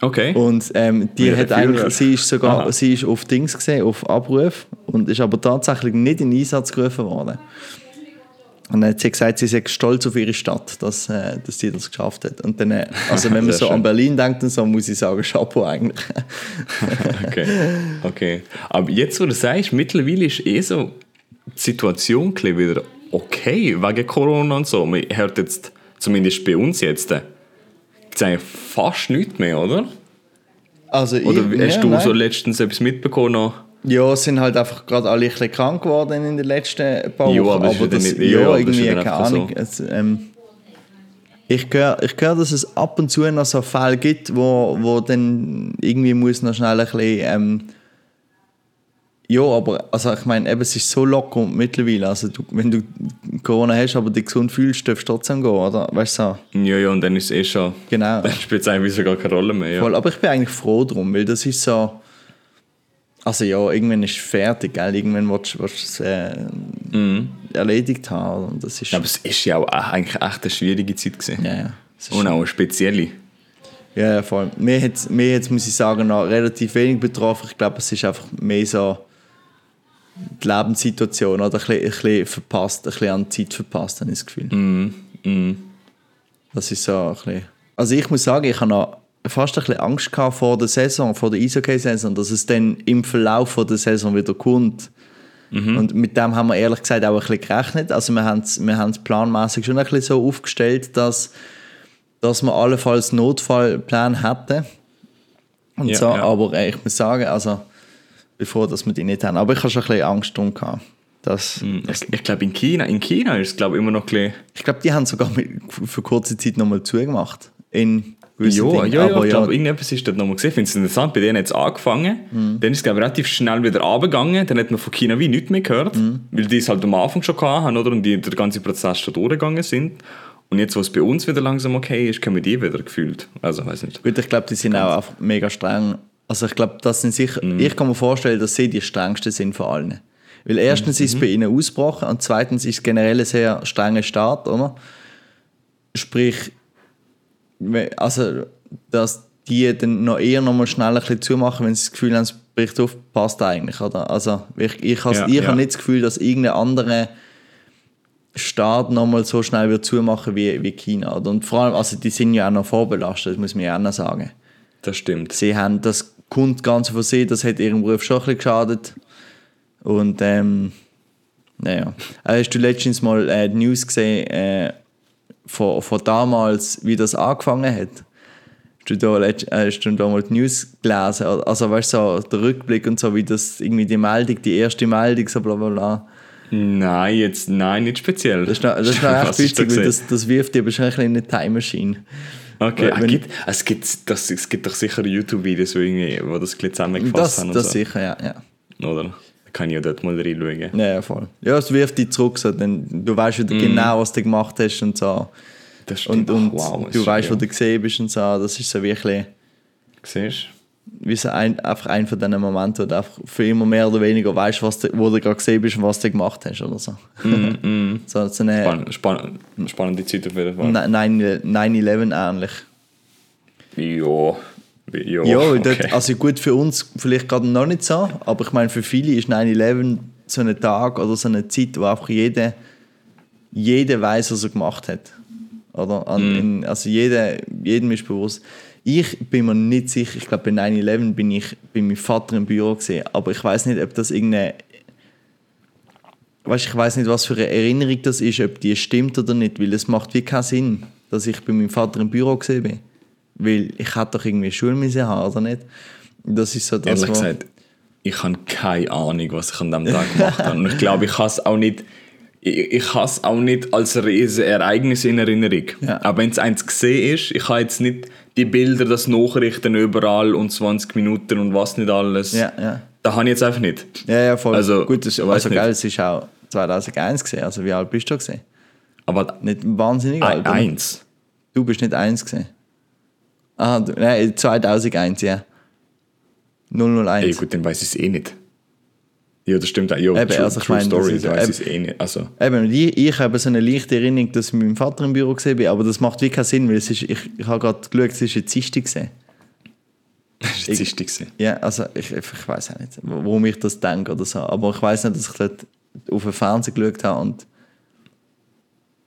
Okay. Und ähm, die hat eigentlich, sie ist sogar, Aha. sie ist auf Dings gesehen, auf Abruf und ist aber tatsächlich nicht in Einsatz gerufen worden. Und dann hat sie gesagt, sie sei stolz auf ihre Stadt, dass, äh, dass sie das geschafft hat. Und dann, äh, also wenn man so schön. an Berlin denkt, dann so, muss ich sagen, Chapeau eigentlich. Okay. okay. Aber jetzt, wo du sagst, mittlerweile ist eh so die Situation wieder okay wegen Corona und so. Man hört jetzt, zumindest bei uns jetzt, gibt es eigentlich fast nichts mehr, oder? Also Oder ich, hast ja, du nein. so letztens etwas mitbekommen? noch? Ja, es sind halt einfach gerade alle ein bisschen krank geworden in den letzten paar Wochen. Ja, aber das ist ja dann das, nicht- ja, ja, aber irgendwie, keine einfach so. Ahnung. Es, ähm, ich höre, ich höre, dass es ab und zu noch so Fälle gibt, wo, wo dann irgendwie muss noch schnell ein bisschen, ähm, Ja, aber also ich meine, eben, es ist so locker mittlerweile. Also du, wenn du Corona hast, aber dich gesund fühlst, darfst du trotzdem gehen, oder? Weißt du so? Ja, ja, und dann ist es eh schon. Genau. Dann spielt es eigentlich so gar keine Rolle mehr. Ja. Voll, aber ich bin eigentlich froh drum, weil das ist so. Also ja, irgendwann ist es fertig, gell? Irgendwann willst, du es äh, erledigt haben. Und das ist, Ja, aber es ist ja auch eigentlich echt eine schwierige Zeit gewesen. ja, ja. Und auch eine spezielle. Ja, ja, voll. Mir hat mir jetzt, muss ich sagen, noch relativ wenig betroffen. Ich glaube, es ist einfach mehr so die Lebenssituation oder ein bisschen, ein bisschen verpasst, ein bisschen an die Zeit verpasst, habe ich das Gefühl. Das ist so ein bisschen... Also ich muss sagen, ich habe noch fast ein bisschen Angst gehabt vor der Saison, vor der Eishockey-Saison, dass es dann im Verlauf von der Saison wieder kommt. Und mit dem haben wir ehrlich gesagt auch ein bisschen gerechnet. Also wir haben es wir haben's planmäßig schon ein bisschen so aufgestellt, dass, dass wir allenfalls Notfallplan hätten. Und Ja, so, ja. aber äh, ich muss sagen, also bevor dass wir die nicht haben. Aber ich habe schon ein bisschen Angst drum gehabt. Dass, dass, Ich, ich glaube, in China, in China ist es glaube immer noch ein bisschen. ich glaube, die haben sogar für kurze Zeit nochmal zugemacht. In Ja, ja, ja, aber ich glaube, irgendetwas ist dort nochmal gesehen. Ich finde es interessant, bei denen hat es angefangen, Mhm. dann ist es glaube relativ schnell wieder runtergegangen, dann hat man von China wie nichts mehr gehört, Mhm. weil die es halt am Anfang schon haben, oder? Und die der ganze Prozess schon durchgegangen sind. Und jetzt, wo es bei uns wieder langsam okay ist, können wir die wieder gefühlt. Also, weiß nicht. Gut, ich glaube, die sind auch einfach mega streng. Also ich glaube, das sind sicher, Mhm. ich kann mir vorstellen, dass sie die strengsten sind von allen. Weil erstens Mhm. ist es bei ihnen ausgebrochen und zweitens ist es generell ein sehr strenger Staat, oder? Sprich, also dass die dann noch eher noch mal schnell ein bisschen zumachen, wenn sie das Gefühl haben, es bricht auf, passt eigentlich, oder? Also ich, ich, has, Ja, ich ja. habe nicht das Gefühl, dass irgendein anderer Staat nochmal so schnell wird zumachen wie, wie China. Oder? Und vor allem, also die sind ja auch noch vorbelastet, das muss man ja auch noch sagen. Das stimmt. Sie haben das kommt ganz von sie, das hat ihrem Beruf schon ein bisschen geschadet. Und ähm, naja. Äh, Hast du letztens mal äh, die News gesehen äh, von, von damals, wie das angefangen hat? Hast du da, letzt- äh, hast du da mal die News gelesen? Also weißt du, so, der Rückblick und so, wie das irgendwie die Meldung, die erste Meldung, so bla bla bla. Nein, jetzt, nein, nicht speziell. Das ist noch, das ist noch echt witzig, weil das, das wirft dir wahrscheinlich in eine Time Machine. Okay, ah, wenn- gibt, es, gibt, das, es gibt doch sicher YouTube-Videos, wo, das zusammengefasst Das, haben. das so. sicher, ja. ja. Oder? Kann ich ja dort mal reinschauen. Ja, ja, voll. Ja, es wirft dich zurück, so, denn du weißt wieder genau, was du gemacht hast und so. Das stimmt. Und, und Ach, wow, du weißt, wo du gesehen bist und so. Das ist so wirklich Siehst wie so ein, einfach ein von diesen Momenten, wo du einfach für immer mehr oder weniger weißt, was du, wo du gerade gesehen bist und was du gemacht hast oder so. so, so eine Spann, spann, spannende Zeit auf jeden Fall. 9- 9-11 ähnlich. Ja. Ja, Ja, weil okay. dort, also gut für uns vielleicht gerade noch nicht so, aber ich meine, für viele ist 9-11 so ein Tag oder so eine Zeit, wo einfach jeder, jeder weiß, was er gemacht hat. Oder? An, in, also jeder, jedem ist bewusst. Ich bin mir nicht sicher, ich glaube bei 9-11 bin ich bei meinem Vater im Büro gesehen, aber ich weiß nicht, ob das irgendeine weißt, ich weiß nicht, was für eine Erinnerung das ist, ob die stimmt oder nicht, weil es macht wie keinen Sinn, dass ich bei meinem Vater im Büro gesehen bin. Weil ich hätte doch irgendwie Schule müssen haben, oder nicht? Das ist so das, Ehrlich gesagt, ich habe keine Ahnung, was ich an diesem Tag gemacht habe. Und ich glaube, ich habe es auch nicht. Ich, ich habe es auch nicht als Ereignis in Erinnerung. Ja. Aber wenn es eins gesehen ist, ich habe jetzt nicht die Bilder, das Nachrichten überall und 20 Minuten und was nicht alles. Ja, ja. Da habe ich jetzt einfach nicht. Ja, ja, voll. Also, Gut, das, also geil, es ist auch 2001 gesehen. Also wie alt bist du gesehen? Aber Nicht wahnsinnig alt. eins. Du bist nicht eins gesehen. Ah, du, nein, 2001, ja. 001. Ey, gut, dann weiß ich es eh nicht. Ja, das stimmt auch. Ja, Eben, true, also ich true meine, das Story, ist- da eben- ich es eh nicht. Also, Eben, ich, ich habe so eine leichte Erinnerung, dass ich mit meinem Vater im Büro gesehen bin, aber das macht wirklich keinen Sinn, weil es ist, ich, ich habe gerade geschaut, es ist eine gesehen. das war gewesen. Ja, also ich, ich, weiß auch nicht, warum ich das denke oder so, aber ich weiß nicht, dass ich dort auf den Fernseher geschaut habe und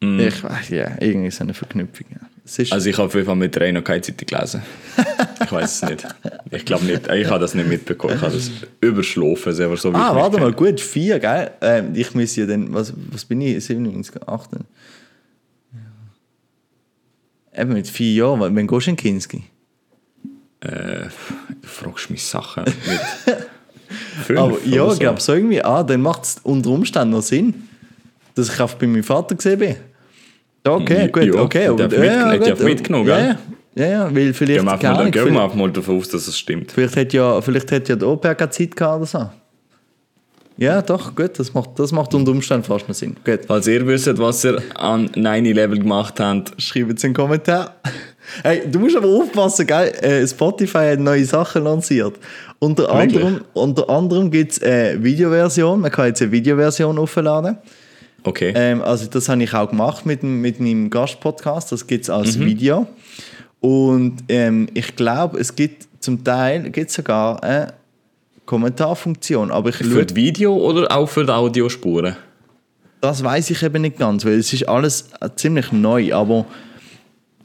ich weiß, ja, irgendwie so eine Verknüpfung. Ist, Also ich habe auf jeden Fall mit noch keine Zeitung gelesen. Ich weiß es nicht. Ich glaube nicht. Ich habe das nicht mitbekommen. Ich habe das überschlafen. so ah, warte mal, kenne. gut, vier, gell? Ähm, ich muss ja dann, was, was bin ich, 97, 8? Eben mit vier Jahren, wann gehst du in Kinski? Äh, du fragst mich Sachen mit fünf Aber ja, ich glaube so irgendwie, ah, dann macht es unter Umständen noch Sinn, dass ich auch bei meinem Vater gesehen bin. Ja, Okay, Ja, gut, okay. er aber- mit- ja, gut, mitgenommen, ja, gell? Ja, ja, weil vielleicht, wir keine Ahnung, gehen wir einfach mal davon aus, dass es stimmt. vielleicht, hat ja, vielleicht hat ja der keine Zeit gehabt oder so. Ja, doch, gut, das macht, das macht unter Umständen fast noch Sinn. Gut. Falls ihr wisst, was ihr an 9-11 gemacht habt, Schreibt es in den Kommentar. Hey, du musst aber aufpassen, gell? Äh, Spotify hat neue Sachen lanciert. Unter Wirklich? anderem, unter anderem gibt es eine Videoversion. Man kann jetzt eine Videoversion aufladen. okay. Ähm, also das habe ich auch gemacht mit, mit meinem Gastpodcast. Das gibt es als Video. Und ähm, ich glaube, es gibt zum Teil gibt's sogar eine Kommentarfunktion. Aber ich für das Video oder auch für die Audiospuren? das weiß ich eben nicht ganz, weil es ist alles äh, ziemlich neu. Aber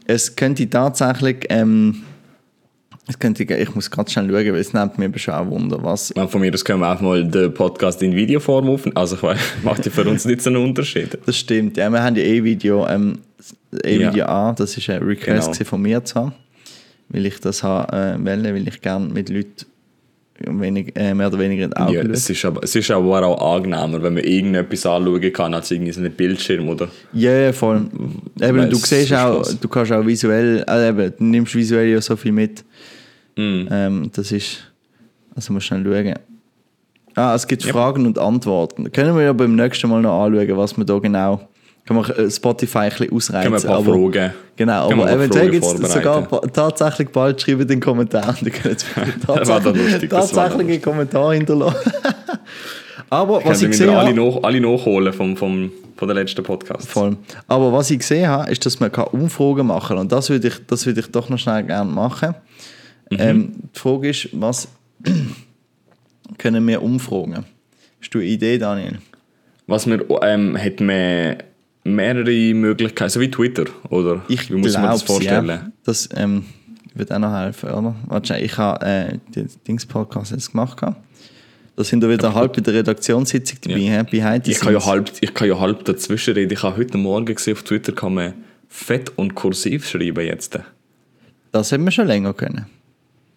es könnte tatsächlich... Ähm, es könnte, ich muss ganz schnell schauen, weil es nimmt mir schon auch Wunder, was... Ja, Von mir aus können wir auch mal den Podcast in Videoform aufnehmen. Also ich weiss, macht ja für uns nicht so einen Unterschied. Das stimmt, ja, wir haben ja eh Video, ähm, E-Video Ja. Das ist ein Request Genau. von mir zu haben, weil ich das habe, äh, wollen, weil ich gerne mit Leuten wenig, äh, mehr oder weniger in Augen Ja, es ist, aber, es ist aber auch angenehmer, wenn man irgendetwas anschauen kann, als irgendwie so einen Bildschirm, oder? Ja, ja, voll. Eben, Weil du siehst auch, du kannst auch visuell, also eben, du nimmst visuell ja so viel mit. Mhm. Ähm, das ist, also musst schnell schauen. Ah, es gibt Fragen und Antworten. Können wir ja beim nächsten Mal noch anschauen, was wir da genau, kann man äh, Spotify ein bisschen ausreizen. Können wir ein paar aber- Fragen. Genau, wir aber eventuell gibt es sogar tatsächlich bald schreiben den war dann lustig, das war dann tatsächliche Kommentare hinterlassen. aber was Können ich gesehen alle, habe, nach, alle nachholen vom, vom, von der letzten Podcast. voll. aber was ich gesehen habe, ist, dass man kann Umfragen machen kann. Und das würde ich, das würde ich doch noch schnell gerne machen. Mhm. Ähm, die Frage ist, was können wir umfragen? Hast du eine Idee, Daniel? Was wir, ähm, hat man mehrere Möglichkeiten, so wie Twitter, oder? Ich wie muss man das vorstellen? Ja. Das ähm, wird auch noch helfen, oder? Ich habe äh, den Dings-Podcast jetzt gemacht. Da sind wir wieder halb bei der Redaktionssitzung dabei, Ja. behind the Ich kann, ja halb, ich kann ja halb dazwischen reden. Ich habe heute Morgen gesehen, auf Twitter kann man fett und kursiv schreiben jetzt. Das hätten wir schon länger können.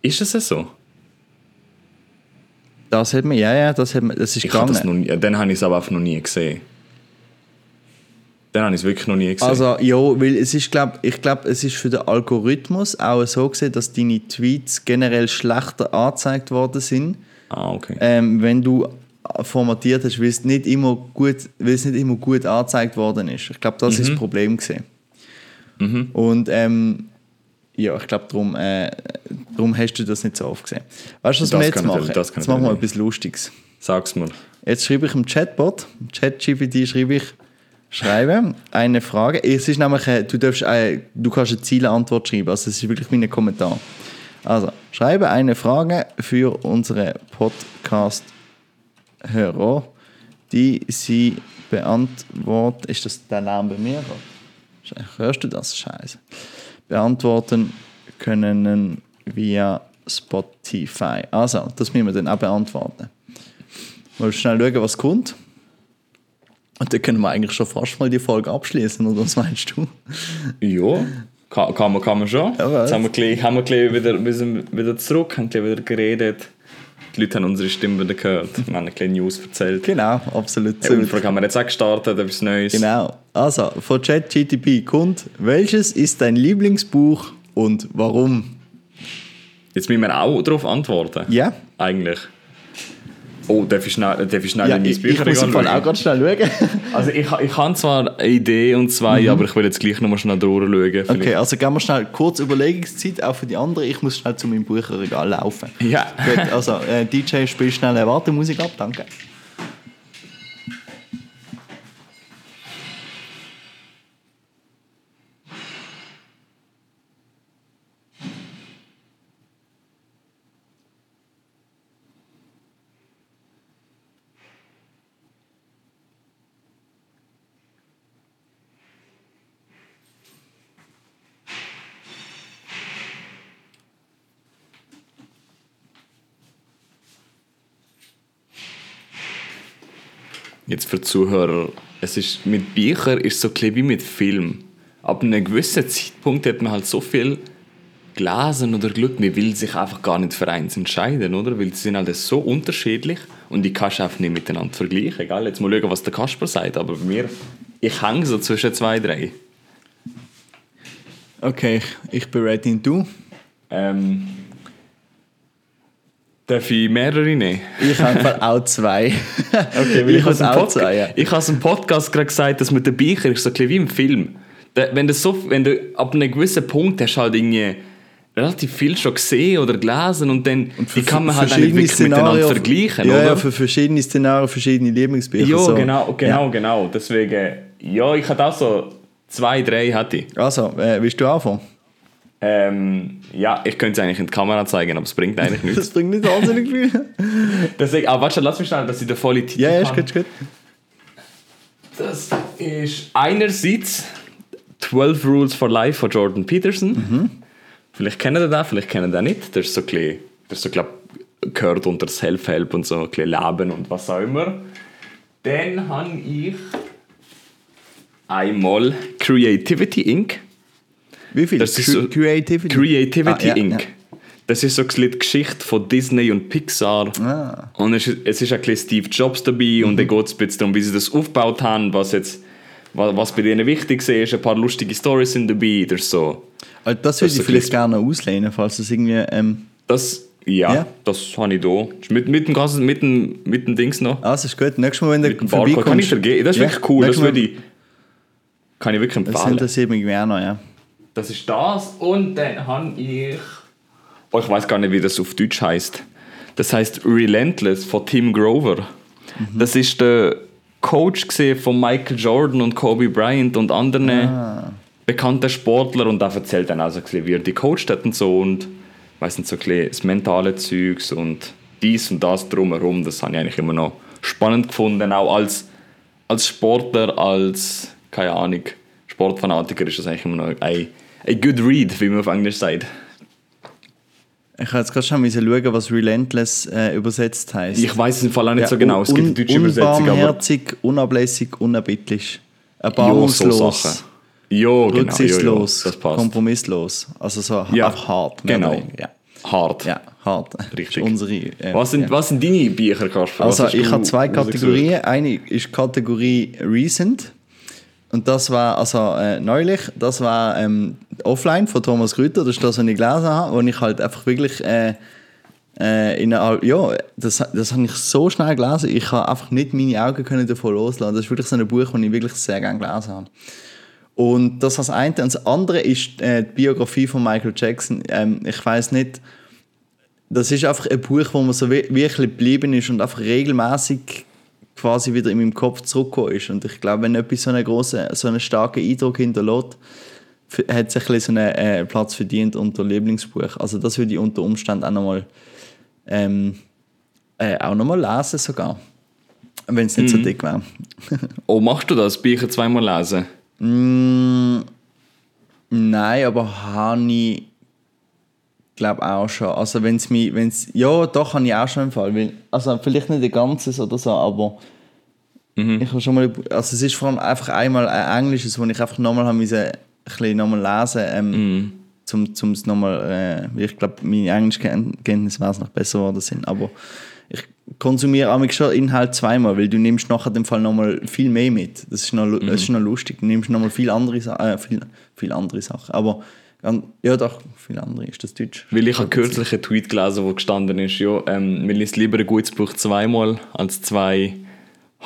Ist es so? Das hätten wir, ja, ja, das, hätten wir, das ist Ich gegangen. das noch nie, dann habe ich es aber einfach noch nie gesehen. Dann habe ich es wirklich noch nie gesehen. Also, ja, weil es ist, glaub, ich glaube, es ist für den Algorithmus auch so gesehen, dass deine Tweets generell schlechter angezeigt worden sind, ah, okay. ähm, wenn du formatiert hast, weil es nicht immer gut, weil es nicht immer gut angezeigt worden ist. Ich glaube, das ist Mhm. das Problem gesehen. Und ähm, ja, ich glaube, darum, äh, darum hast du das nicht so oft gesehen. Weißt du, was Das wir jetzt machen? jetzt machen wir etwas Lustiges. Sag's mir. Jetzt schreibe ich im Chatbot, im ChatGPT schreibe ich, schreibe eine Frage. Es ist nämlich, äh, du, darfst, äh, du kannst eine Zielantwort schreiben, also es ist wirklich wie ein Kommentar. Also, schreibe eine Frage für unsere Podcast-Hörer, die sie beantworten. Ist das der Name bei mir? Hörst du das? Scheiße. Beantworten können via Spotify. Also, das müssen wir dann auch beantworten. Mal schnell schauen, was kommt. Und dann können wir eigentlich schon fast mal die Folge abschließen, oder was meinst du? Ja, kann, kann, man, kann man schon. Ja? Jetzt haben wir, gleich, haben wir gleich wieder, wir sind wieder zurück, haben gleich wieder geredet. Die Leute haben unsere Stimme wieder gehört. Wir haben ein kleine News erzählt. Genau, absolut. Die Umfrage haben wir jetzt auch gestartet, etwas Neues. Genau. Also, von ChatGTP kommt, welches ist dein Lieblingsbuch und warum? Jetzt müssen wir auch darauf antworten. Ja. Eigentlich. Oh, darf ich schnell, darf ich schnell Ja, in mein ich, ich muss Fall auch gerade schnell schauen. Also ich, ich habe zwar eine Idee und zwei, aber ich will jetzt gleich nochmal schnell drüber schauen. Okay, also geben wir schnell kurz Überlegungszeit, auch für die anderen. Ich muss schnell zu meinem Bücherregal laufen. Ja. Gut, also äh, DJ, spiel schnell eine Wartemusik ab, danke. Jetzt für die Zuhörer, es ist, mit Büchern ist es so ein wie mit Film. Ab einem gewissen Zeitpunkt hat man halt so viel gelesen oder Glück, man will sich einfach gar nicht für eins entscheiden, oder? Weil sie sind halt so unterschiedlich und die kannst du einfach nicht miteinander vergleichen. Egal, jetzt mal schauen, was der Kasper sagt, aber bei mir, ich hänge so zwischen zwei, drei. Okay, ich, ich bin ready du? Ähm, Darf ich mehrere nehmen? Ich habe auch zwei. Okay, weil ich, ich habe zwei, ja. Podcast, ich habe im Podcast gerade gesagt, dass mit den Büchern ist so ein bisschen wie im Film. Wenn du, so, wenn du ab einem gewissen Punkt hast halt irgendwie relativ viel schon gesehen oder gelesen und dann die kann man halt auch nicht wirklich miteinander Szenarien- vergleichen, ja, oder? Ja, für verschiedene Szenarien, verschiedene Lieblingsbücher. ja, so. genau, genau, Ja. genau. Deswegen, ja, ich hatte auch so zwei, drei hatte ich. Also, äh, willst du anfangen? Ähm, ja, ich könnte es eigentlich in die Kamera zeigen, aber es bringt eigentlich nichts. Das bringt nicht wahnsinnig viel. Deswegen, aber warte, lass mich schnell, dass ich den volle Titel ja, ja, ist gut, ist gut. Das ist einerseits 12 Rules for Life von Jordan Peterson. Vielleicht kennen ihr den, vielleicht kennen ihr den nicht. Das ist so ein bisschen, das ist so, glaub, gehört unter Self-Help und so ein bisschen Leben und was auch immer. Dann habe ich einmal Creativity Inc. Wie viel? Das ist so- Creativity. Creativity Ah, ja, Inc. ja. Das ist so die Geschichte von Disney und Pixar. Ah. Und es ist, es ist ein bisschen Steve Jobs dabei und dann geht es ein bisschen darum, wie sie das aufgebaut haben, was jetzt was, was bei denen wichtig ist. Ein paar lustige Stories sind dabei. Das ist so. Also das Das würde ich so vielleicht gerne auslehnen, falls das irgendwie. Ähm, Das, ja, Ja. das habe ich da. Mit, mit, dem ganzen, mit, dem, mit dem Dings noch. ah, das ist gut. Nächstes Mal, wenn du Barcode. Kann ich vergeben. Das ist Ja, wirklich cool. Das nächstes Mal- würde ich. Kann ich wirklich Das empfehlen. interessiert mich auch noch, ja. Das ist das. Und dann habe ich. Oh, ich weiß gar nicht, wie das auf Deutsch heißt. Das heißt Relentless von Tim Grover. Das ist der Coach von Michael Jordan und Kobe Bryant und anderen bekannten Sportlern und da erzählt dann auch so ein bisschen, wie er die coacht hat und so und weiß nicht so ein bisschen das mentale Zeugs und dies und das drumherum. Das habe ich eigentlich immer noch spannend gefunden, auch als als Sportler, als keine Ahnung Sportfanatiker ist das eigentlich immer noch ein, ein good read, wie man auf Englisch sagt. Ich habe jetzt gerade schon schauen, was Relentless äh, übersetzt heißt. Ich weiß es im Fall auch nicht so genau. Es gibt eine deutsche Übersetzung, Unbarmherzig, unablässig, unerbittlich. ja, so Erbarmungslos. Sachen. Ja, genau. Ja, ja, rücksichtslos, das passt. kompromisslos. Also so Ja, hart. genau. Ja. Hart. ja, hart. Richtig. Unsere, äh, Was, sind, ja. was sind deine Bücher, Kasper? Also ich habe zwei? Kategorien. Eine ist Kategorie Recent. Und das war also äh, neulich, das war ähm, Offline von Thomas Grüter, das ist das, was ich gelesen habe, wo ich halt einfach wirklich äh, äh, in einer, ja, das, das habe ich so schnell gelesen, ich habe einfach nicht meine Augen können davon loslassen. Das ist wirklich so ein Buch, das ich wirklich sehr gerne gelesen habe. Und das als eine. Und das andere ist äh, die Biografie von Michael Jackson. Ähm, ich weiß nicht, das ist einfach ein Buch, wo man so wirklich geblieben ist und einfach regelmäßig quasi wieder in meinem Kopf zurückgekommen ist. Und ich glaube, wenn etwas so einen großen, so einen starken Eindruck hinterlässt, hat sich ein bisschen so einen äh, Platz verdient unter Lieblingsbuch. Also das würde ich unter Umständen auch nochmal ähm, äh, auch noch mal lesen sogar. Wenn es nicht so dick wäre. Oh, machst du das? Bücher zweimal lesen? Mm, nein, aber habe ich glaube auch schon. Also wenn es mich, wenn's, ja, doch habe ich auch schon im Fall. Weil, also vielleicht nicht ein ganzes oder so, aber ich habe schon mal, also es ist vor allem einfach einmal ein Englisches, wo ich einfach nochmal habe müssen, ein bisschen nochmal lesen, ähm, zum, zum es nochmal, äh, ich glaube, meine Englischkenntnisse wäre es noch besser geworden sind, aber ich konsumiere auch schon Inhalt zweimal, weil du nimmst nachher dem Fall nochmal viel mehr mit. Das ist noch, lu- das ist noch lustig. Du nimmst nochmal viel andere, äh, viel, viel andere Sachen. Aber ähm, ja doch, viel andere ist das Deutsch. Weil ich habe kürzlich einen Tweet gelesen, wo gestanden ist, ja, ähm, man liest lieber ein gutes Buch zweimal als zwei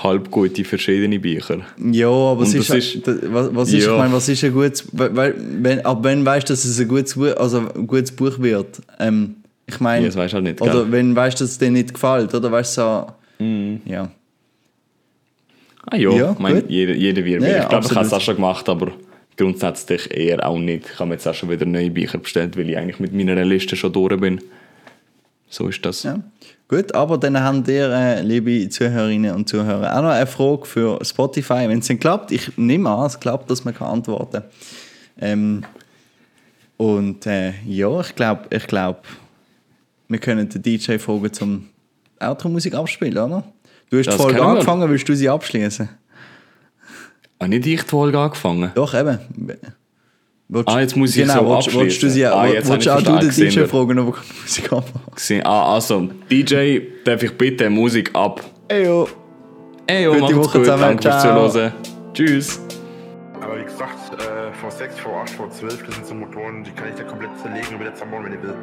halb gute verschiedene Bücher. Ja, aber es ist, ist- was, was ist, Ja. ich meine, was ist ein gutes, wenn, ab wenn weißt du, dass es ein gutes Buch, also ein gutes Buch wird, ähm, ich meine, Ja, das halt nicht, oder gell? wenn weißt du, dass es dir nicht gefällt, oder weißt du so, Mhm. ja. Ah ja, Ja, ich meine, jeder, jeder er Ja, Ich glaube, ich habe es auch schon gemacht, aber grundsätzlich eher auch nicht. Ich habe jetzt auch schon wieder neue Bücher bestellt, weil ich eigentlich mit meiner Liste schon durch bin. So ist das. Ja. Gut, aber dann haben ihr, äh, liebe Zuhörerinnen und Zuhörer, auch noch eine Frage für Spotify. Wenn es denn klappt, ich nehme an, es klappt, dass man kann antworten ähm, Und äh, ja, ich glaube, ich glaub, wir können den DJ fragen zum Outro-Musik abspielen, oder? Du hast die Das Folge können wir. angefangen, willst du sie abschließen? Habe nicht ich die Folge angefangen? Doch, eben. Willst- Ah, jetzt muss ich genau, so willst, willst du sie. Ah, jetzt willst ich auch du den DJ fragen, ob er die Musik anfangen Gesehen. Ah, also, DJ, darf ich bitte Musik ab? Eyo. Ey, jo, Gute macht's Woche gut. zusammen. Danke fürs. Zuhören. Tschüss. Aber wie gesagt, äh, V6, V8, V12, das sind so Motoren, die kann ich da komplett zerlegen und wieder zusammenbauen, wenn ihr will.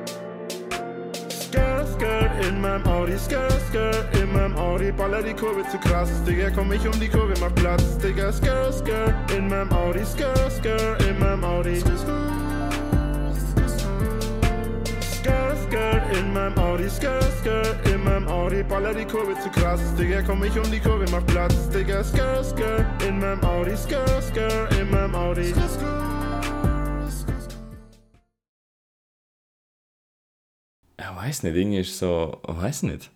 Skr, skr, in meinem Audi, skr, skr, in meinem Audi, baller die Kurve zu krass, Digga, komm ich um die Kurve, mach Platz, Digga, skr, skr, in meinem Audi, skr, skr, in meinem Audi. Skr, skr, in meinem Audi, skr, skr, in meinem Audi, baller die Kurve zu krass, Digga, komm ich um die Kurve, mach Platz, Digga, skr, skr, in meinem Audi, skr, skr, in meinem Audi. Skr, skr. Weiß nicht, irgendwie ist so, weiß nicht.